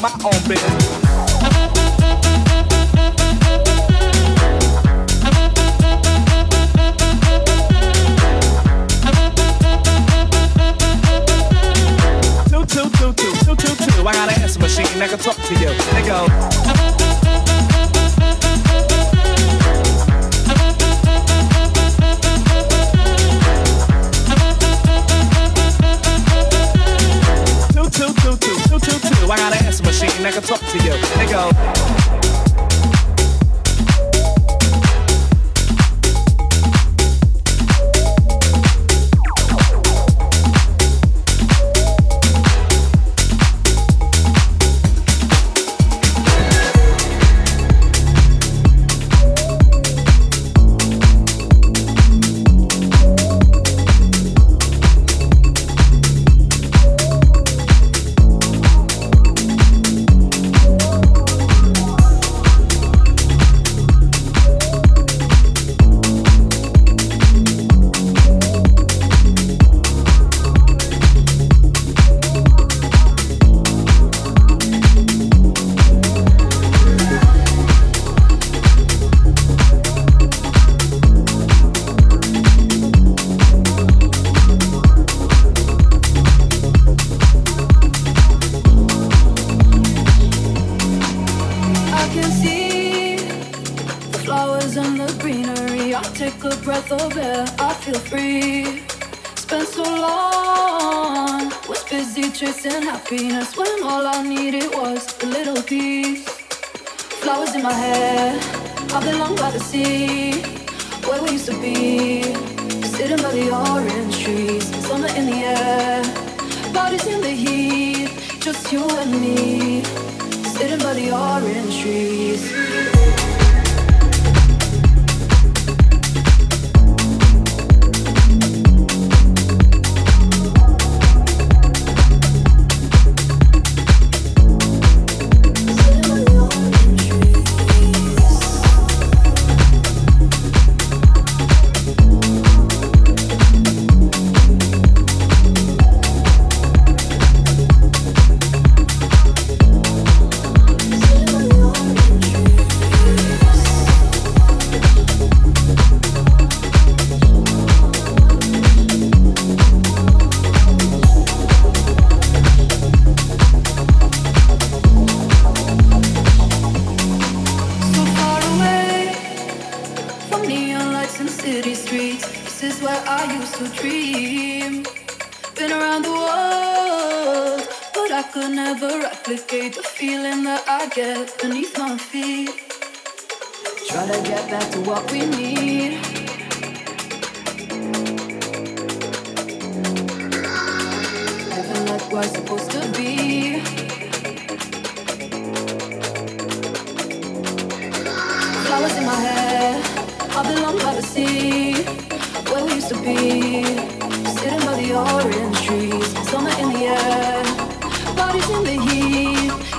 in. I got an answer machine that can talk to you. never replicate the feeling that I get beneath my feet. Try to get back to what we need. Living like we're supposed to be. Flowers in my hair, I belong by the sea, where we used to be. Sitting by the orange trees, summer in the air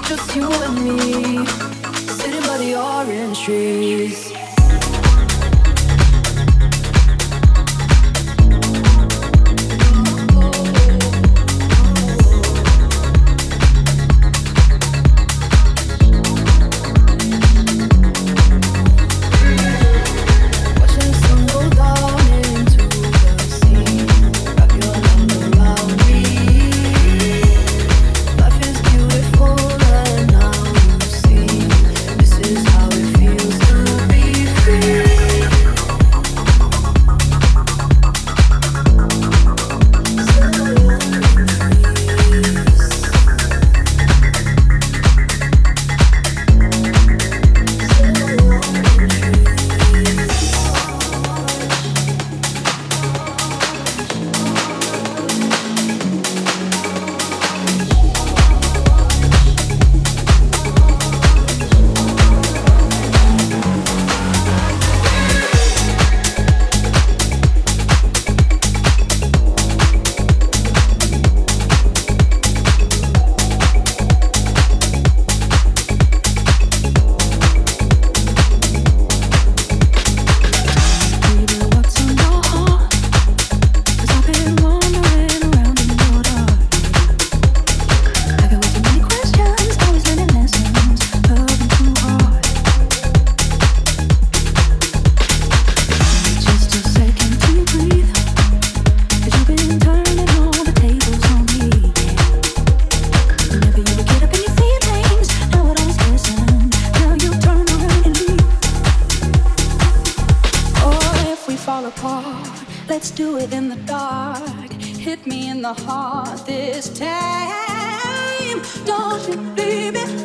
just you and me, sitting by the orange trees. You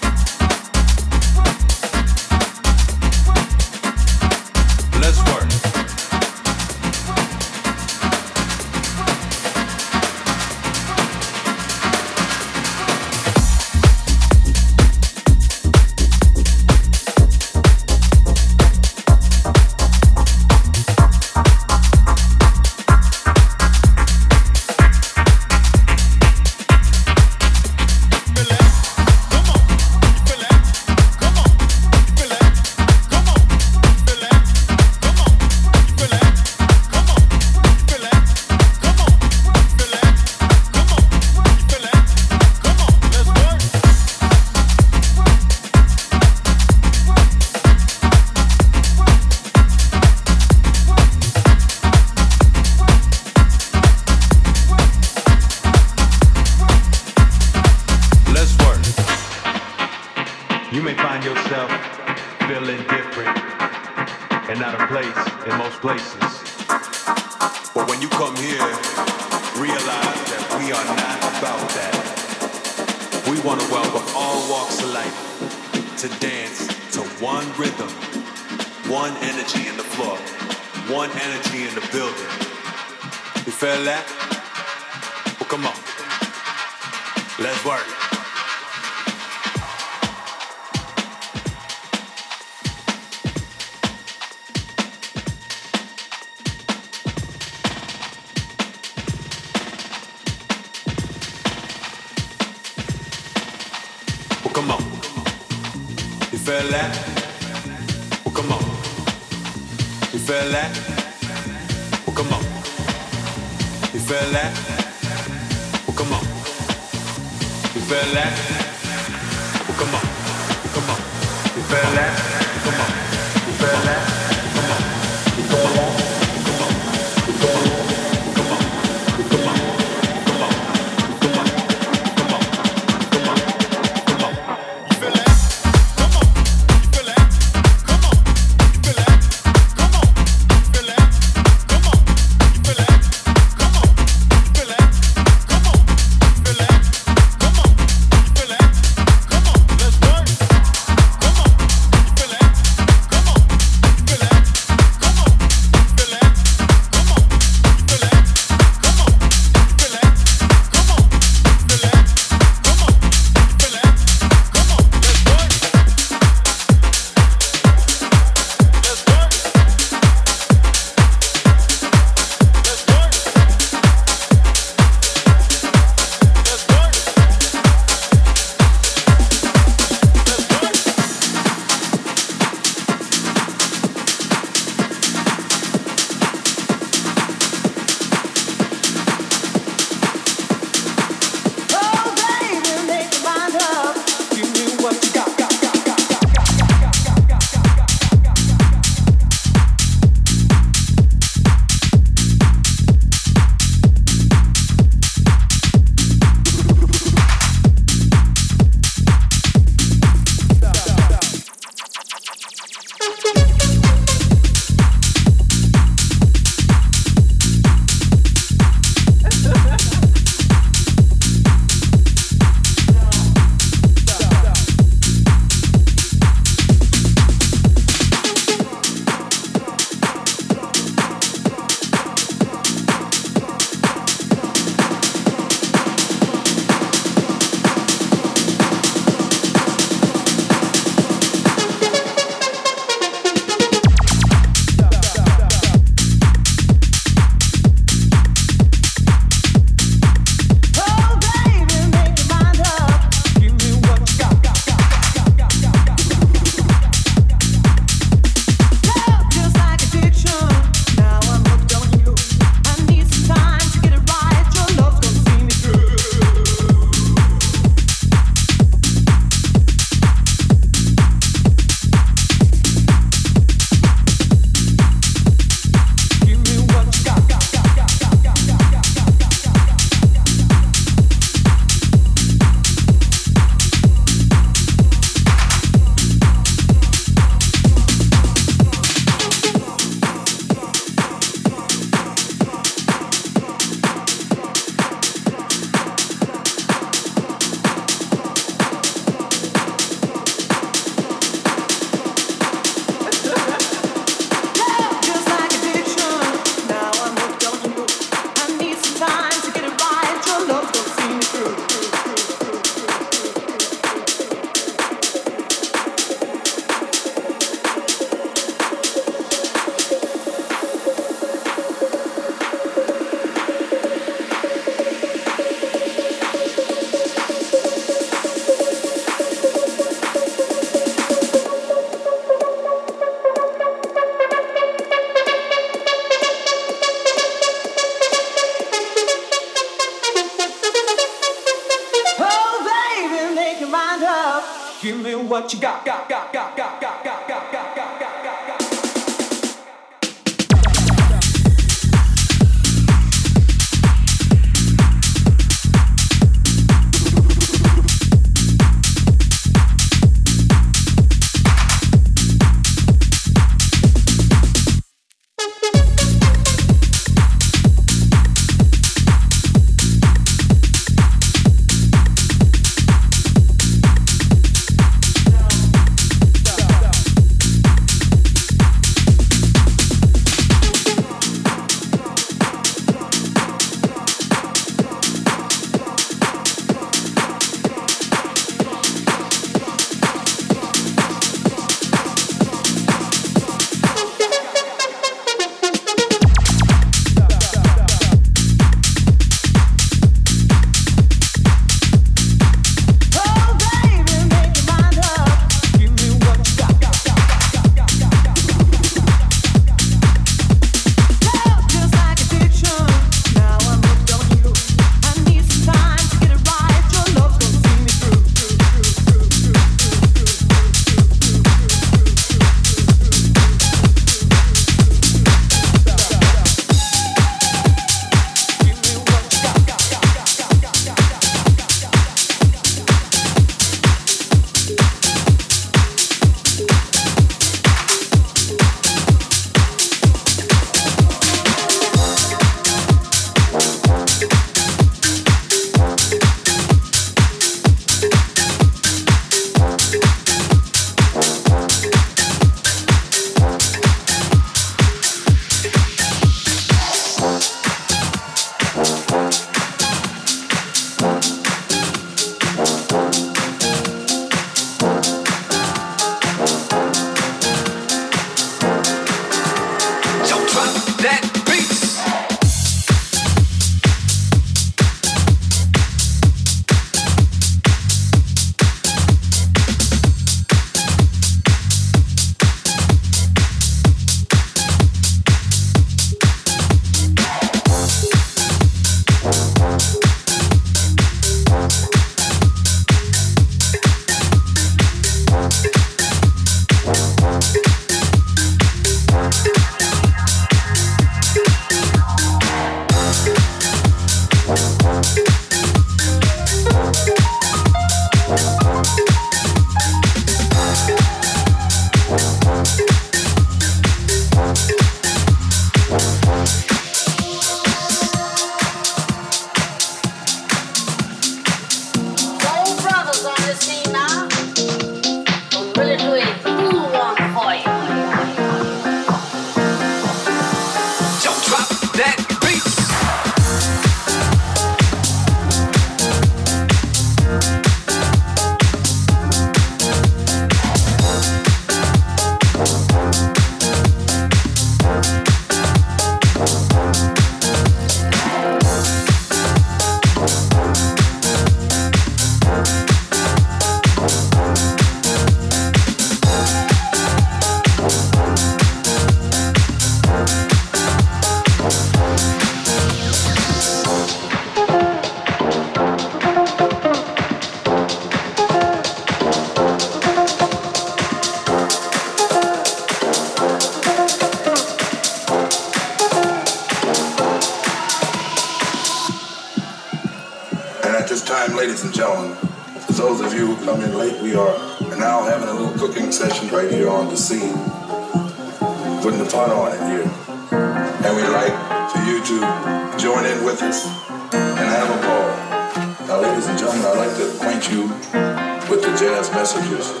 messages.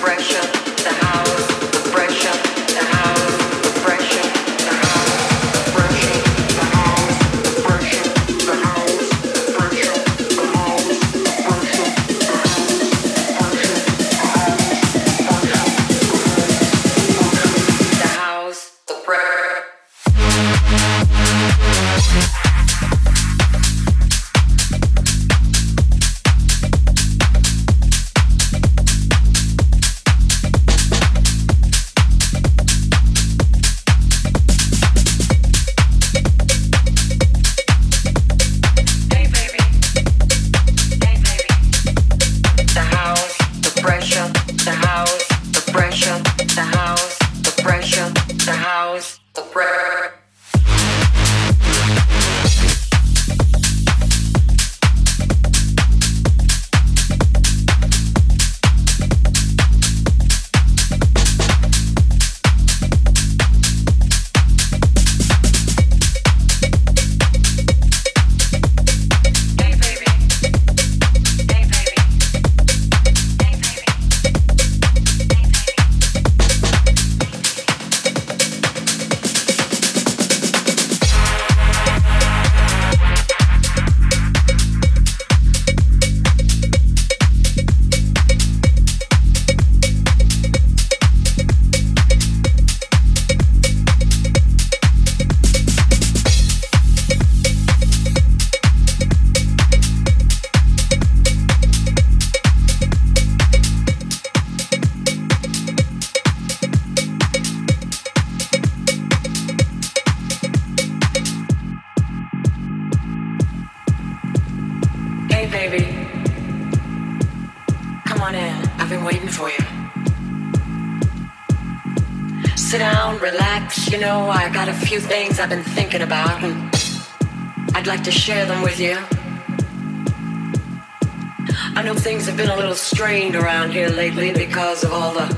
pressure, lately because of all the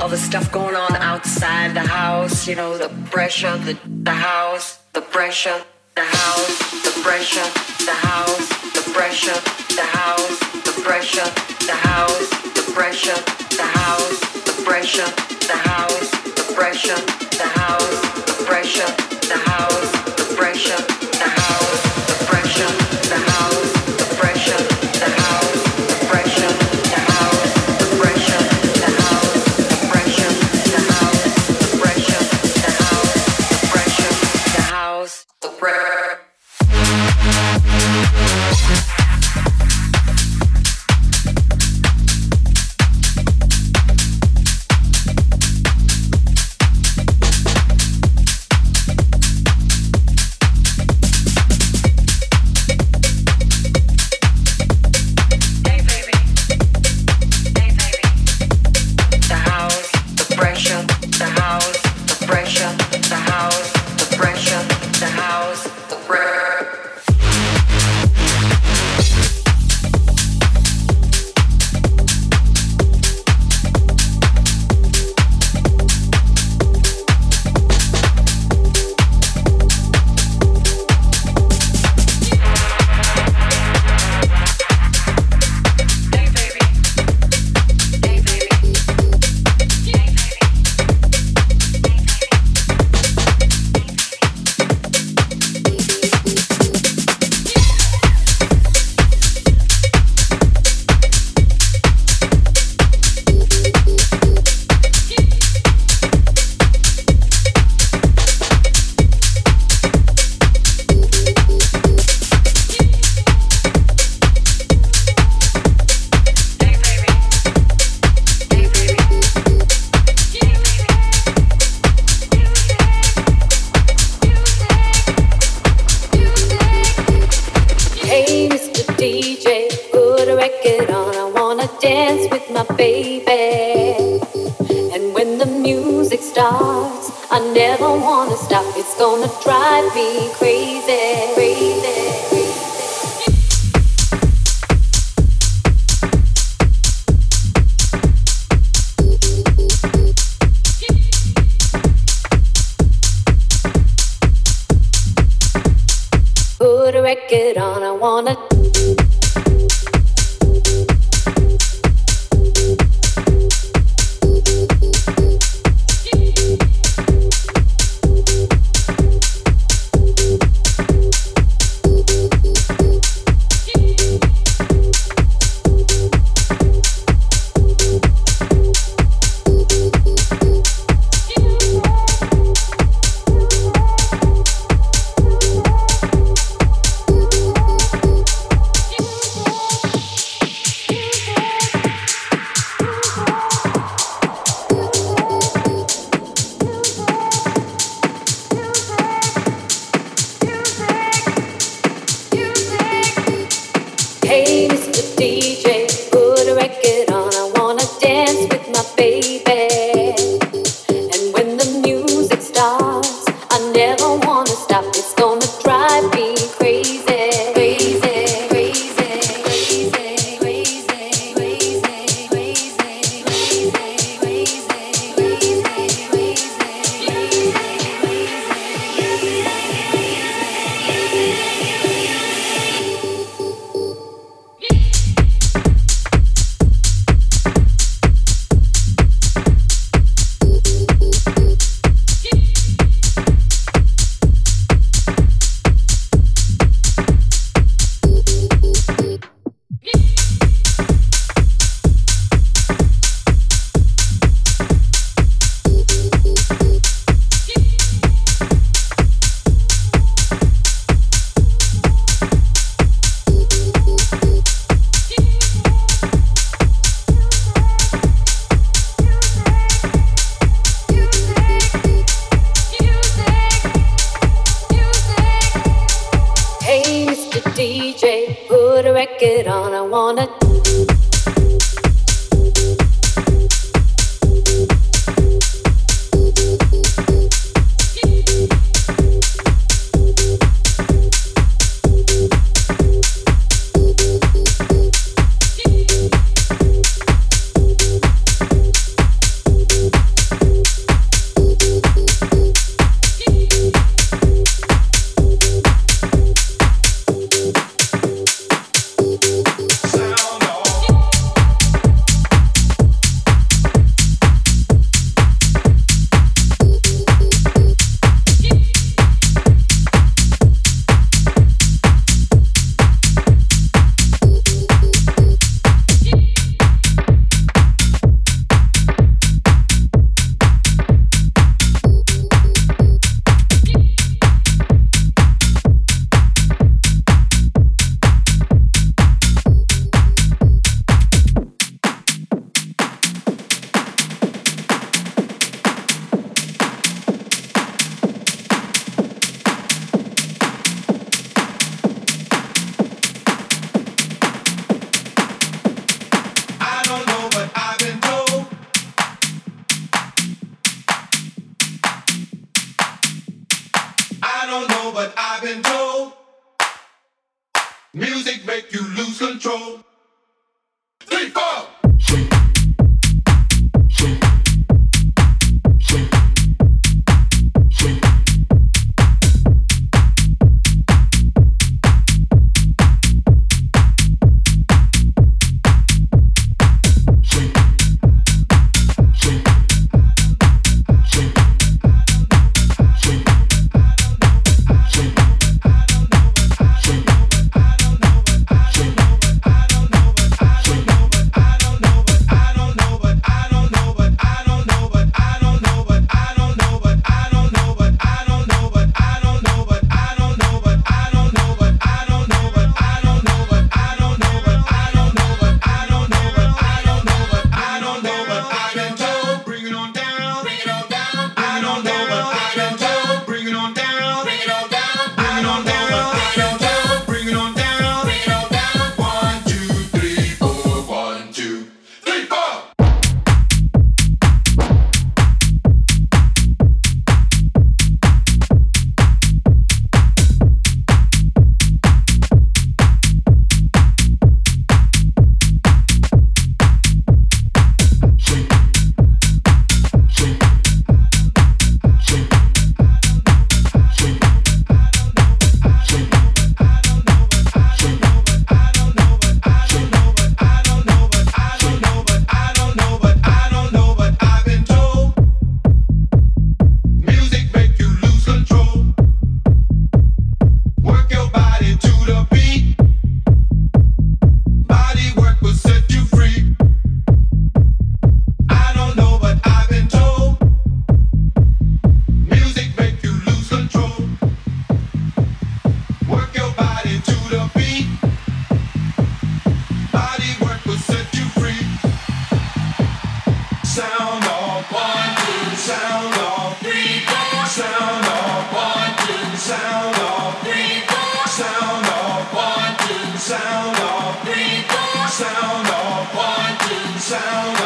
all the stuff going on outside the house, you know, the pressure, the the house, the pressure, the house, the pressure, the house, the pressure, the house, the pressure, the house, the pressure, the house, the pressure, the house, the pressure, the house, the pressure the house, the pressure, the house, Sound off. Three, four. Sound off. One, two. Sound off.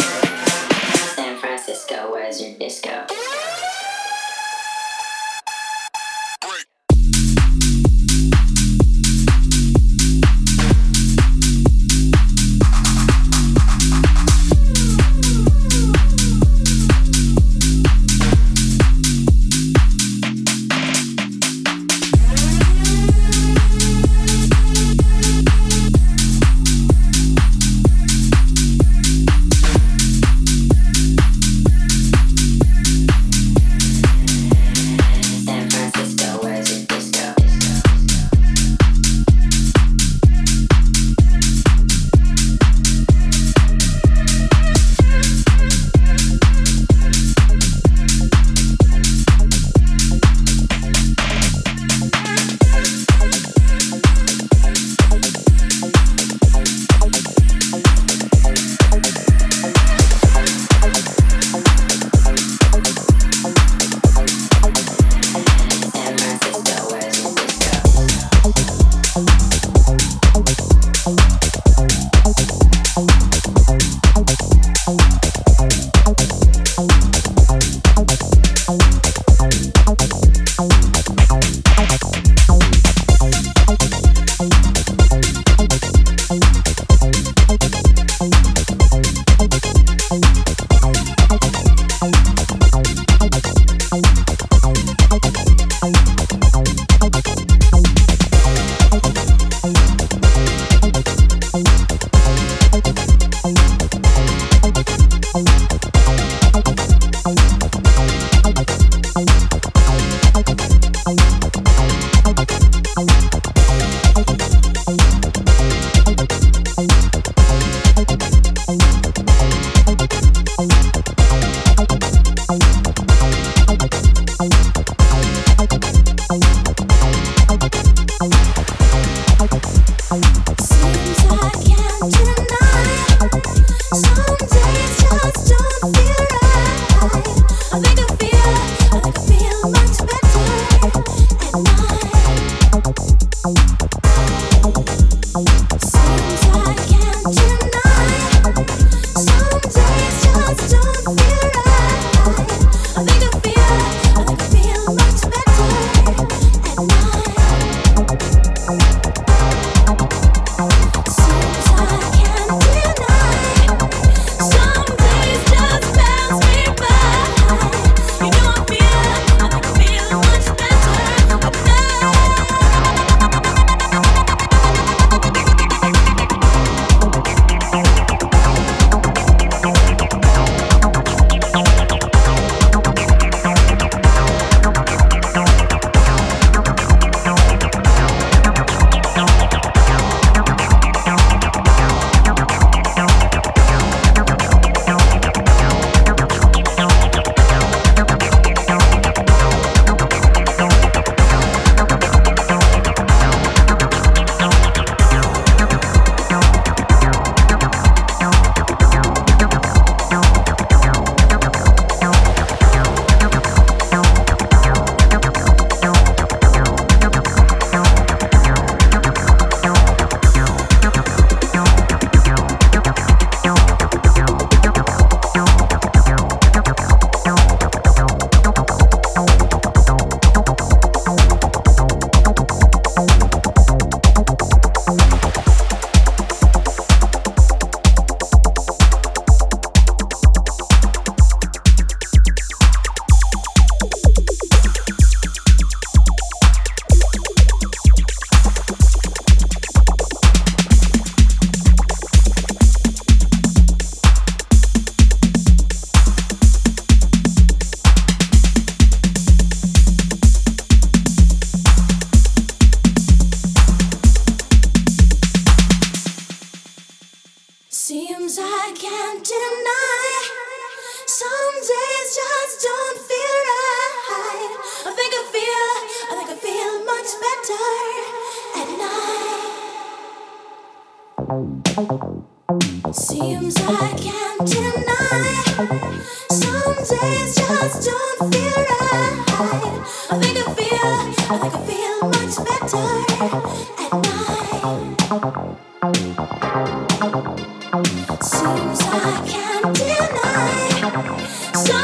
I can't Seems I can't deny. Some